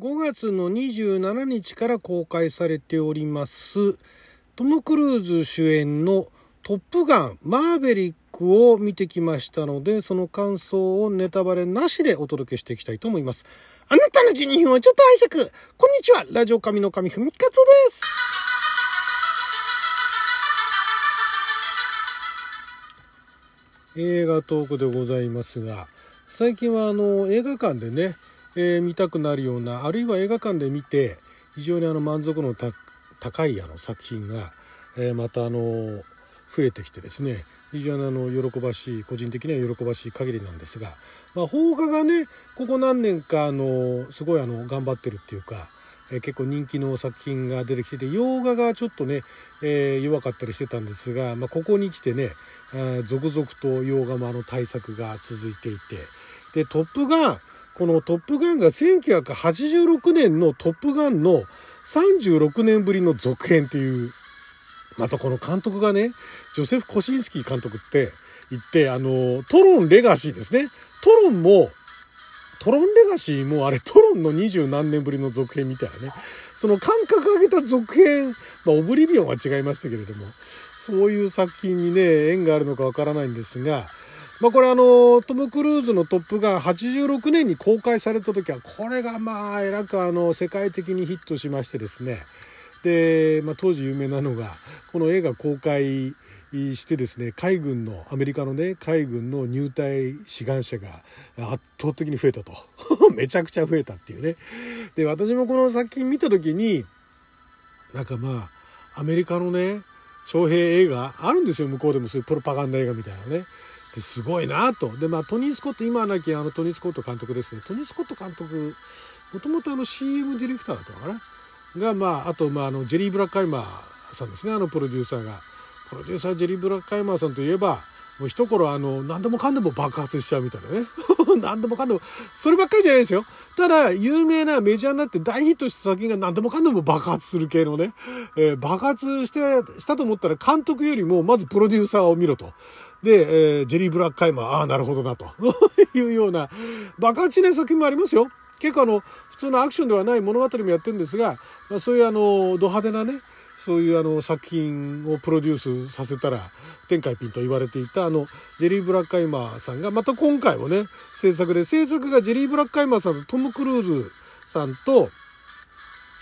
5月の27日から公開されております。トム・クルーズ主演のトップガンマーベリックを見てきましたのでその感想をネタバレなしでお届けしていきたいと思います。あなたの12分をちょっと拝借。こんにちは。ラジオ神の神ふみかつです。映画トークでございますが最近はあの映画館でねえー、見たくなるようなあるいは映画館で見て非常にあの満足の高いあの作品が、えー、またあの増えてきてですね非常にあの喜ばしい個人的には喜ばしい限りなんですが、まあ、邦画がねここ何年かあのすごいあの頑張ってるっていうか、えー、結構人気の作品が出てきてて洋画がちょっとね、えー、弱かったりしてたんですが、まあ、ここに来てね続々と洋画もあの対策が続いていてで「トップガン」このトップガンが1986年のトップガンの36年ぶりの続編っていう、またこの監督がね、ジョセフ・コシンスキー監督って言って、あの、トロン・レガシーですね。トロンも、トロン・レガシーもあれトロンの二十何年ぶりの続編みたいなね。その感覚上げた続編、まあオブリビオンは違いましたけれども、そういう作品にね、縁があるのかわからないんですが、まあ、これあのトム・クルーズの「トップガン」86年に公開された時はこれがまあえらくあの世界的にヒットしましてですね。で、まあ、当時有名なのがこの映画公開してですね海軍のアメリカのね海軍の入隊志願者が圧倒的に増えたと。めちゃくちゃ増えたっていうね。で私もこの作品見た時になんかまあアメリカのね徴兵映画あるんですよ。向こうでもそういうプロパガンダ映画みたいなね。すごいなと。で、まあ、トニー・スコット、今はなきあのトニー・スコット監督ですね。トニー・スコット監督、もともとあの CM ディレクターだったのかな？が、まあ、あと、まあ、あの、ジェリー・ブラッカイマーさんですね、あのプロデューサーが。プロデューサー、ジェリー・ブラッカイマーさんといえば、もう一頃あの、何でもかんでも爆発しちゃうみたいなね。何でもかんでも、そればっかりじゃないですよ。ただ、有名なメジャーになって大ヒットした作品が何でもかんでも爆発する系のね、えー、爆発して、したと思ったら監督よりもまずプロデューサーを見ろと。で、えー、ジェリー・ブラックカイマー、ああ、なるほどな、と いうような、爆発しない作品もありますよ。結構あの、普通のアクションではない物語もやってるんですが、まあ、そういうあの、ド派手なね、そういうあの作品をプロデュースさせたら天下一品と言われていたあのジェリー・ブラッカイマーさんがまた今回もね制作で制作がジェリー・ブラッカイマーさんとトム・クルーズさんと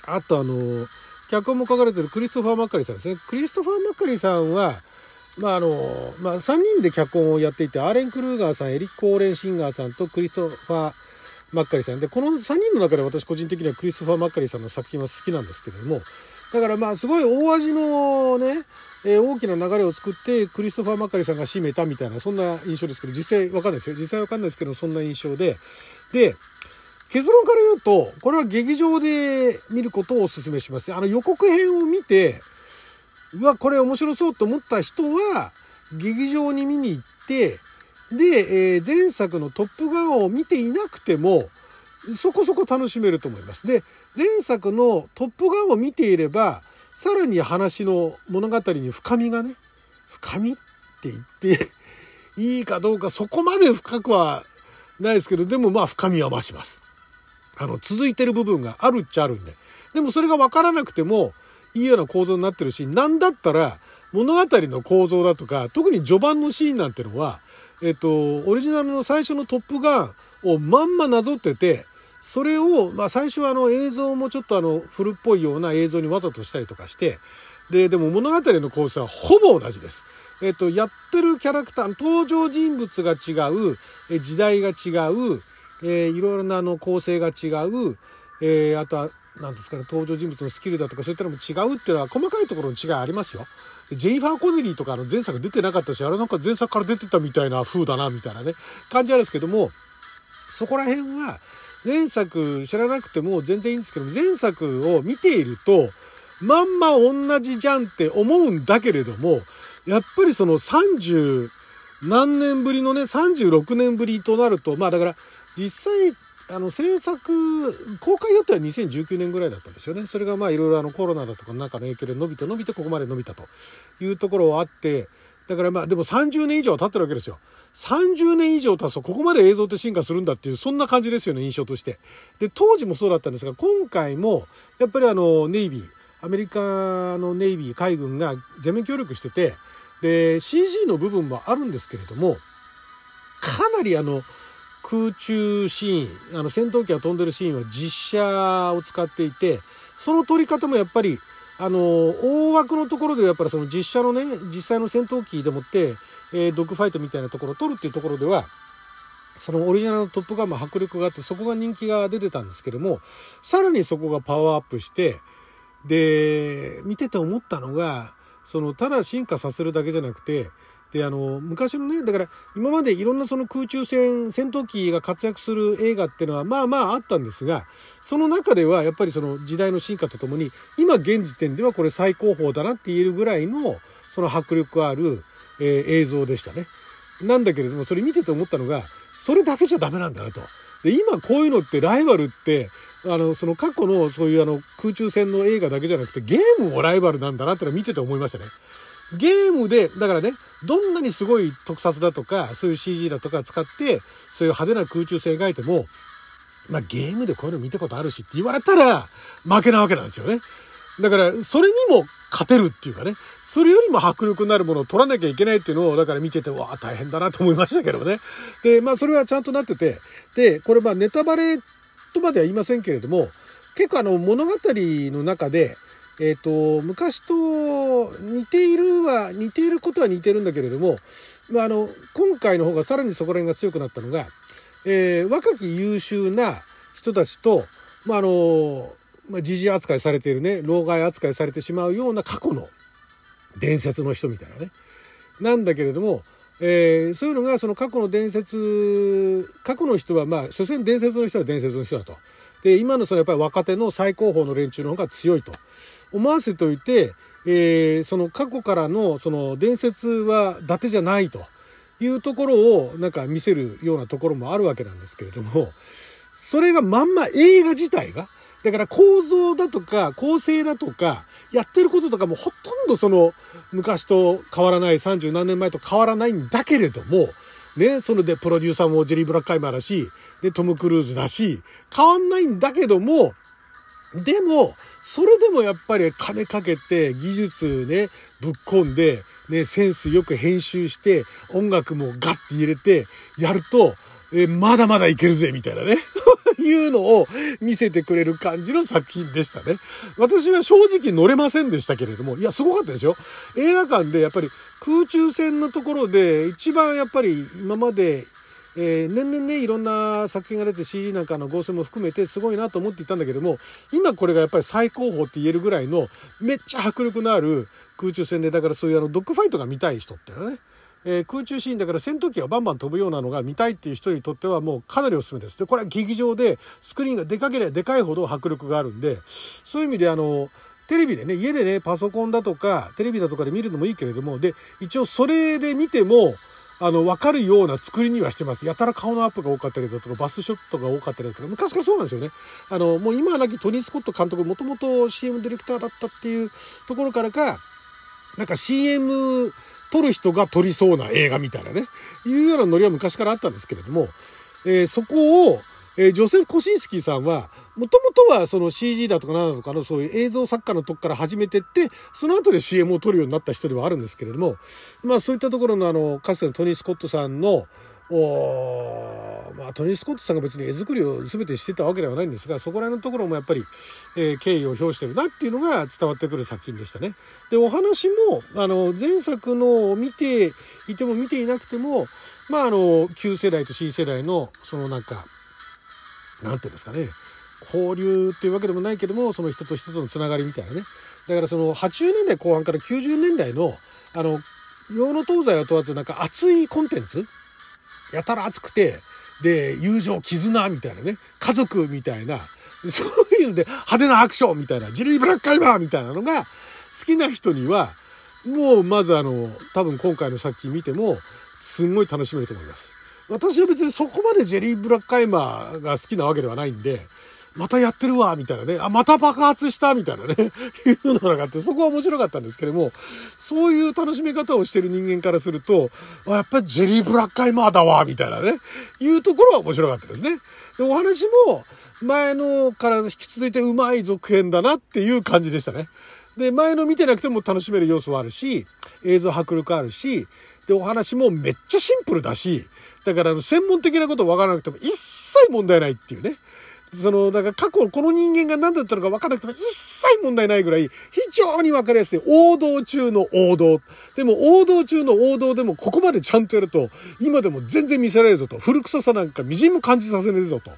あとあの脚本も書かれてるクリストファー・マッカリーさんですね。クリストファー・マッカリーさんはまああのまあ、3人で脚本をやっていてアーレン・クルーガーさんエリック・オーレン・シンガーさんとクリストファー・マッカリーさんでこの3人の中で私個人的にはクリストファー・マッカリーさんの作品は好きなんですけれどもだからまあすごい大味のね、えー、大きな流れを作ってクリストファー・マッカリさんが締めたみたいなそんな印象ですけど実際わかんないですよ。実際わかんないですけどそんな印象で。で結論から言うとこれは劇場で見ることをお勧めします。あの予告編を見てうわこれ面白そうと思った人は劇場に見に行ってで、えー、前作の「トップガン」を見ていなくてもそこそこ楽しめると思います。で前作の「トップガン」を見ていればさらに話の物語に深みがね深みって言って いいかどうかそこまで深くはないですけどでもまあ深みは増します。あの続いてる部分があるっちゃあるんで。でもそれが分からなくてもいいような構造になってるし何だったら物語の構造だとか特に序盤のシーンなんてのはえっとオリジナルの最初の「トップガン」をまんまなぞっててそれを、まあ、最初はあの映像もちょっとあの古っぽいような映像にわざとしたりとかしてででも物語の構成はほぼ同じです。えっと、やってるキャラクター登場人物が違うえ時代が違う、えー、いろいろなあの構成が違う、えー、あとは何ですかね登場人物のスキルだとかそういったのも違うっていうのは細かいところの違いありますよ。ジェニファー・コネリーとかの前作出てなかったしあれなんか前作から出てたみたいな風だなみたいなね感じあるんですけどもそこら辺は前作知らなくても全然いいんですけど前作を見ているとまんま同じじゃんって思うんだけれどもやっぱりその30何年ぶりのね36年ぶりとなるとまあだから実際あの制作公開予定は2019年ぐらいだったんですよね。それがまあいろいろコロナだとかなんかの影響で伸びて伸びてここまで伸びたというところはあってだからまあでも30年以上経ってるわけですよ。30年以上経つとここまで映像って進化するんだっていうそんな感じですよね印象として。で当時もそうだったんですが今回もやっぱりあのネイビーアメリカのネイビー海軍が全面協力しててで CG の部分もあるんですけれどもかなりあの空中シーンあの戦闘機が飛んでるシーンは実写を使っていてその撮り方もやっぱりあの大枠のところでやっぱりその実写のね実際の戦闘機でもって、えー、ドッグファイトみたいなところを撮るっていうところではそのオリジナルのトップガンも迫力があってそこが人気が出てたんですけどもさらにそこがパワーアップしてで見てて思ったのがそのただ進化させるだけじゃなくてであの昔のねだから今までいろんなその空中戦戦闘機が活躍する映画っていうのはまあまああったんですがその中ではやっぱりその時代の進化とともに今現時点ではこれ最高峰だなって言えるぐらいのその迫力ある、えー、映像でしたね。なんだけれどもそれ見てて思ったのがそれだけじゃダメなんだなと。で今こういうのってライバルってあのその過去のそういうあの空中戦の映画だけじゃなくてゲームもライバルなんだなってのを見てて思いましたね。ゲームで、だからね、どんなにすごい特撮だとか、そういう CG だとか使って、そういう派手な空中戦描いても、まあゲームでこういうの見たことあるしって言われたら、負けなわけなんですよね。だから、それにも勝てるっていうかね、それよりも迫力になるものを取らなきゃいけないっていうのを、だから見てて、わあ、大変だなと思いましたけどね。で、まあそれはちゃんとなってて、で、これまあネタバレとまでは言いませんけれども、結構あの物語の中で、えっ、ー、と、昔と似ているは、似ていることは似てるんだけれども、まあ、あの、今回の方がさらにそこら辺が強くなったのが、えー、若き優秀な人たちと、まあ、あの、まあ、時事扱いされているね、老害扱いされてしまうような過去の伝説の人みたいなね。なんだけれども、えー、そういうのがその過去の伝説過去の人はまあ所詮伝説の人は伝説の人だと。で今のそのやっぱり若手の最高峰の連中の方が強いと。思わせておいて、えー、その過去からのその伝説は伊達じゃないと。いうところをなんか見せるようなところもあるわけなんですけれども、それがまんま映画自体が、だから構造だとか構成だとか、やってることとかもほとんどその昔と変わらない30何年前と変わらないんだけれども、ね、それでプロデューサーもジェリー・ブラックカイマーだし、で、トム・クルーズだし、変わんないんだけども、でも、それでもやっぱり金かけて技術ね、ぶっ込んで、ね、センスよく編集して、音楽もガッて入れてやると、えまだまだいけるぜ、みたいなね。いうのを見せてくれる感じの作品でしたね。私は正直乗れませんでしたけれども、いや、すごかったですよ。映画館でやっぱり空中戦のところで一番やっぱり今までえー、年々ねいろんな作品が出て CG なんかの合成も含めてすごいなと思っていたんだけども今これがやっぱり最高峰って言えるぐらいのめっちゃ迫力のある空中戦でだからそういうあのドッグファイトが見たい人っていうのはねえー、空中シーンだから戦闘機がバンバン飛ぶようなのが見たいっていう人にとってはもうかなりおすすめです。で、これは劇場でスクリーンがでかければでかいほど迫力があるんで、そういう意味であの、テレビでね、家でね、パソコンだとか、テレビだとかで見るのもいいけれども、で、一応それで見ても、あの、わかるような作りにはしてます。やたら顔のアップが多かったりだとか、バスショットが多かったりだとか、昔からそうなんですよね。あの、もう今はなきトニー・スコット監督、もともと CM ディレクターだったっていうところからか、なんか CM 撮る人が撮りそうな映画みたいなね、いうようなノリは昔からあったんですけれども、えー、そこを、えー、ジョセフ・コシンスキーさんは、もともとはその CG だとかなんだとかのそういう映像作家のとこから始めてって、その後で CM を撮るようになった人ではあるんですけれども、まあそういったところのあの、かつてのトニー・スコットさんの、おまあ、トニー・スコットさんが別に絵作りを全てしてたわけではないんですがそこら辺のところもやっぱり、えー、敬意を表してるなっていうのが伝わってくる作品でしたね。でお話もあの前作のを見ていても見ていなくてもまああの旧世代と新世代のそのなんかなんていうんですかね交流っていうわけでもないけどもその人と人とのつながりみたいなね。だからその80年代後半から90年代のあの洋の東西を問わずなんか熱いコンテンツ？やたら熱くてで友情絆みたいなね。家族みたいな。そういうので派手なアクションみたいな。ジリー・ブラックカイマーみたいなのが好きな人にはもうまずあの多分今回の作品見てもすんごい楽しめると思います。私は別にそこまでジェリー・ブラックカイマーが好きなわけではないんでまたやってるわ、みたいなね。あ、また爆発したみたいなね。いうのがあって、そこは面白かったんですけども、そういう楽しみ方をしてる人間からすると、あやっぱりジェリーブラックアイマーだわ、みたいなね。いうところは面白かったですね。で、お話も、前のから引き続いてうまい続編だなっていう感じでしたね。で、前の見てなくても楽しめる要素はあるし、映像迫力あるし、で、お話もめっちゃシンプルだし、だから専門的なこと分からなくても一切問題ないっていうね。その、だから過去この人間が何だったのか分からなくても一切問題ないぐらい非常に分かりやすい王道中の王道。でも王道中の王道でもここまでちゃんとやると今でも全然見せられるぞと。古臭さなんか微塵も感じさせねえぞと。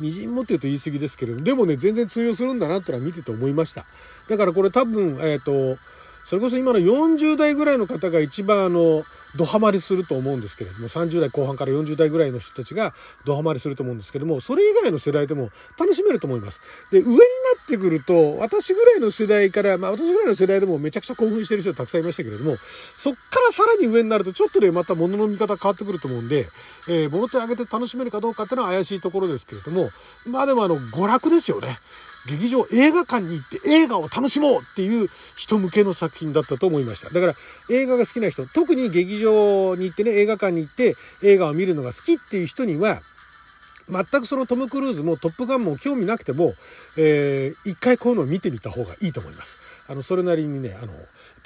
微塵もって言うと言い過ぎですけれどもでもね、全然通用するんだなってのは見てて思いました。だからこれ多分、えっ、ー、と、それこそ今の40代ぐらいの方が一番あの、ドハマりすると思うんですけれども、30代後半から40代ぐらいの人たちがドハマりすると思うんですけども、それ以外の世代でも楽しめると思います。で、上になってくると、私ぐらいの世代から、まあ私ぐらいの世代でもめちゃくちゃ興奮してる人たくさんいましたけれども、そっからさらに上になるとちょっとね、また物の見方変わってくると思うんで、えー、物手上げて楽しめるかどうかっていうのは怪しいところですけれども、まあでもあの、娯楽ですよね。劇場映画館に行って映画を楽しもうっていう人向けの作品だったと思いました。だから映画が好きな人、特に劇場に行ってね、映画館に行って映画を見るのが好きっていう人には、全くそのトム・クルーズもトップガンも興味なくても、えー、一回こういうのを見てみた方がいいと思います。あの、それなりにね、あの、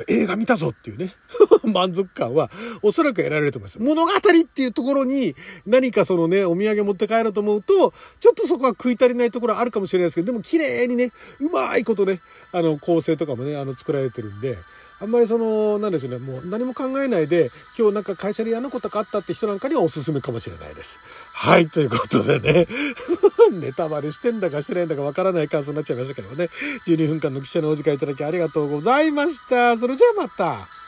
映画見たぞっていうね、満足感はおそらく得られると思います。物語っていうところに何かそのね、お土産持って帰ろうと思うと、ちょっとそこは食い足りないところあるかもしれないですけど、でも綺麗にね、うまいことね、あの、構成とかもね、あの、作られてるんで、あんまりその、なんでしょうね、もう何も考えないで、今日なんか会社で嫌なことがあったって人なんかにはおすすめかもしれないです。はい、ということでね、ネタバレしてんだかしてないんだかわからない感想になっちゃいましたけどね、12分間の記者のお時間いただきありがとうございました。それじゃあまた。